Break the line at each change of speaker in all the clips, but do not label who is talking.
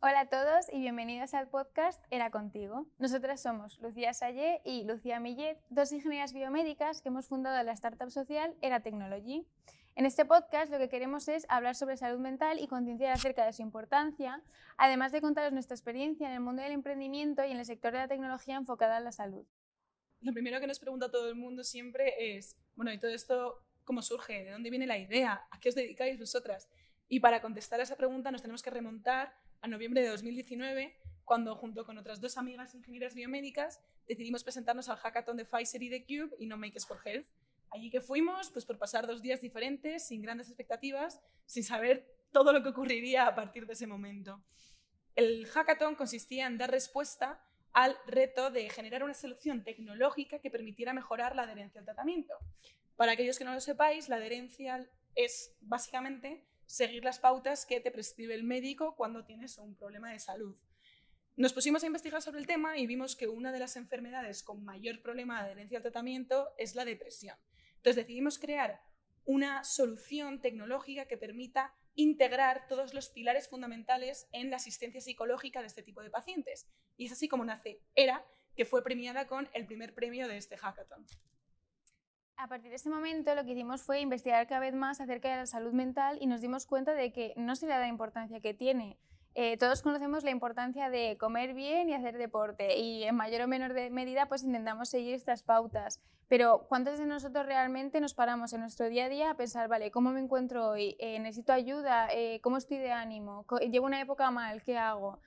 Hola a todos y bienvenidos al podcast Era Contigo. Nosotras somos Lucía Sayé y Lucía Millet, dos ingenieras biomédicas que hemos fundado la startup social Era Technology. En este podcast lo que queremos es hablar sobre salud mental y concienciar acerca de su importancia, además de contaros nuestra experiencia en el mundo del emprendimiento y en el sector de la tecnología enfocada en la salud.
Lo primero que nos pregunta todo el mundo siempre es, bueno, ¿y todo esto cómo surge? ¿De dónde viene la idea? ¿A qué os dedicáis vosotras? Y para contestar a esa pregunta nos tenemos que remontar a noviembre de 2019, cuando junto con otras dos amigas ingenieras biomédicas decidimos presentarnos al hackathon de Pfizer y de Cube y No Makers for Health. Allí que fuimos, pues por pasar dos días diferentes, sin grandes expectativas, sin saber todo lo que ocurriría a partir de ese momento. El hackathon consistía en dar respuesta al reto de generar una solución tecnológica que permitiera mejorar la adherencia al tratamiento. Para aquellos que no lo sepáis, la adherencia es básicamente seguir las pautas que te prescribe el médico cuando tienes un problema de salud. Nos pusimos a investigar sobre el tema y vimos que una de las enfermedades con mayor problema de adherencia al tratamiento es la depresión. Entonces decidimos crear una solución tecnológica que permita integrar todos los pilares fundamentales en la asistencia psicológica de este tipo de pacientes. Y es así como nace ERA, que fue premiada con el primer premio de este hackathon.
A partir de ese momento lo que hicimos fue investigar cada vez más acerca de la salud mental y nos dimos cuenta de que no se le da la importancia que tiene. Eh, todos conocemos la importancia de comer bien y hacer deporte y en mayor o menor medida pues intentamos seguir estas pautas. Pero ¿cuántos de nosotros realmente nos paramos en nuestro día a día a pensar, vale, ¿cómo me encuentro hoy? Eh, ¿Necesito ayuda? Eh, ¿Cómo estoy de ánimo? ¿Llevo una época mal? ¿Qué hago?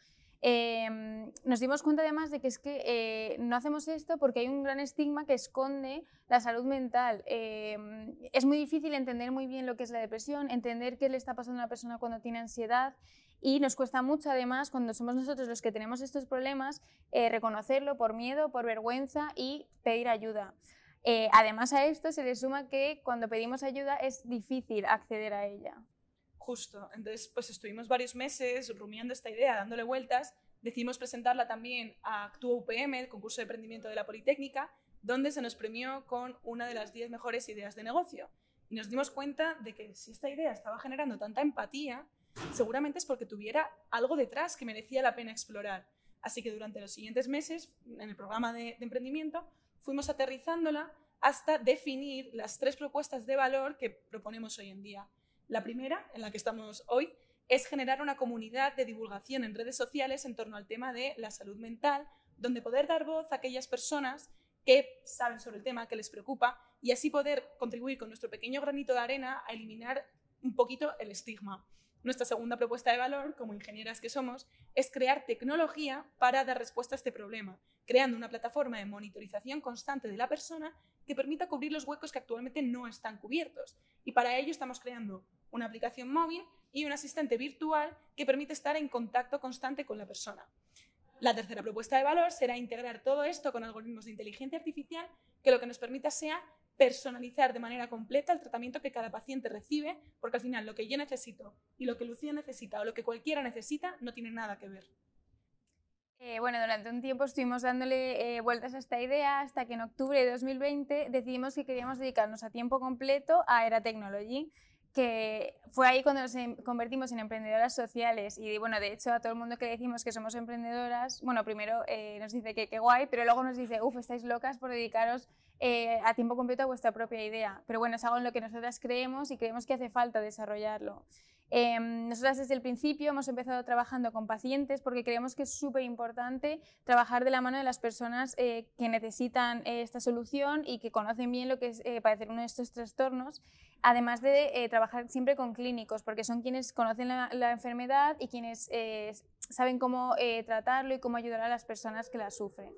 Em, nos dimos cuenta además de que es que eh, no hacemos esto porque hay un gran estigma que esconde la salud mental. Em, es muy difícil entender muy bien lo que es la depresión, entender qué le está pasando a una persona cuando tiene ansiedad y nos cuesta mucho además cuando somos nosotros los que tenemos estos problemas eh, reconocerlo por miedo, por vergüenza y pedir ayuda. Eh, además a esto se le suma que cuando pedimos ayuda es difícil acceder a ella.
Justo. Entonces, pues estuvimos varios meses rumiando esta idea, dándole vueltas. Decidimos presentarla también a Actúa UPM, el concurso de emprendimiento de la Politécnica, donde se nos premió con una de las 10 mejores ideas de negocio. Y nos dimos cuenta de que si esta idea estaba generando tanta empatía, seguramente es porque tuviera algo detrás que merecía la pena explorar. Así que durante los siguientes meses, en el programa de, de emprendimiento, fuimos aterrizándola hasta definir las tres propuestas de valor que proponemos hoy en día. La primera, en la que estamos hoy, es generar una comunidad de divulgación en redes sociales en torno al tema de la salud mental, donde poder dar voz a aquellas personas que saben sobre el tema, que les preocupa, y así poder contribuir con nuestro pequeño granito de arena a eliminar un poquito el estigma. Nuestra segunda propuesta de valor, como ingenieras que somos, es crear tecnología para dar respuesta a este problema, creando una plataforma de monitorización constante de la persona que permita cubrir los huecos que actualmente no están cubiertos. Y para ello estamos creando una aplicación móvil y un asistente virtual que permite estar en contacto constante con la persona. La tercera propuesta de valor será integrar todo esto con algoritmos de inteligencia artificial que lo que nos permita sea personalizar de manera completa el tratamiento que cada paciente recibe, porque al final lo que yo necesito y lo que Lucía necesita o lo que cualquiera necesita no tiene nada que ver.
Eh, bueno, durante un tiempo estuvimos dándole eh, vueltas a esta idea hasta que en octubre de 2020 decidimos que queríamos dedicarnos a tiempo completo a Era Technology que fue ahí cuando nos em, convertimos en emprendedoras sociales y bueno, de hecho a todo el mundo que decimos que somos emprendedoras, bueno, primero eh, nos dice que qué guay, pero luego nos dice, uff, estáis locas por dedicaros eh, a tiempo completo a vuestra propia idea. Pero bueno, es algo en lo que nosotras creemos y creemos que hace falta desarrollarlo. Em, nosotras desde el principio hemos empezado trabajando con pacientes porque creemos que es súper importante trabajar de la mano de las personas eh, que necesitan esta solución y que conocen bien lo que es padecer uno de estos trastornos además de eh, trabajar siempre con clínicos, porque son quienes conocen la, enfermedad y quienes eh, saben cómo eh, tratarlo y cómo ayudar a las personas que la sufren.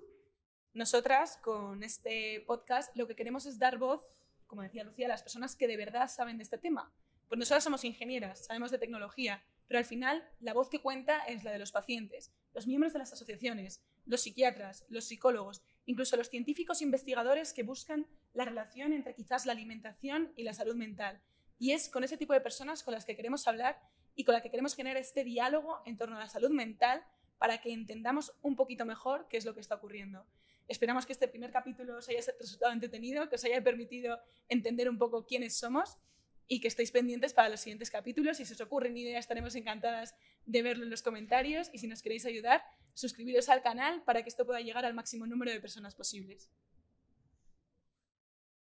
Nosotras, con este podcast, lo que queremos es dar voz, como decía Lucía, a las personas que de verdad saben de este tema. Pues nosotras somos ingenieras, sabemos de tecnología, pero al final la voz que cuenta es la de los pacientes, los miembros de las asociaciones, los psiquiatras, los psicólogos, incluso los científicos investigadores que buscan la relación entre quizás la alimentación y la salud mental. Y es con ese tipo de personas con las que queremos hablar y con las que queremos generar este diálogo en torno a la salud mental para que entendamos un poquito mejor qué es lo que está ocurriendo. Esperamos que este primer capítulo os haya resultado entretenido, que os haya permitido entender un poco quiénes somos y que estéis pendientes para los siguientes capítulos. Si se os ocurren ideas, estaremos encantadas de verlo en los comentarios y si nos queréis ayudar, suscribiros al canal para que esto pueda llegar al máximo número de personas posibles.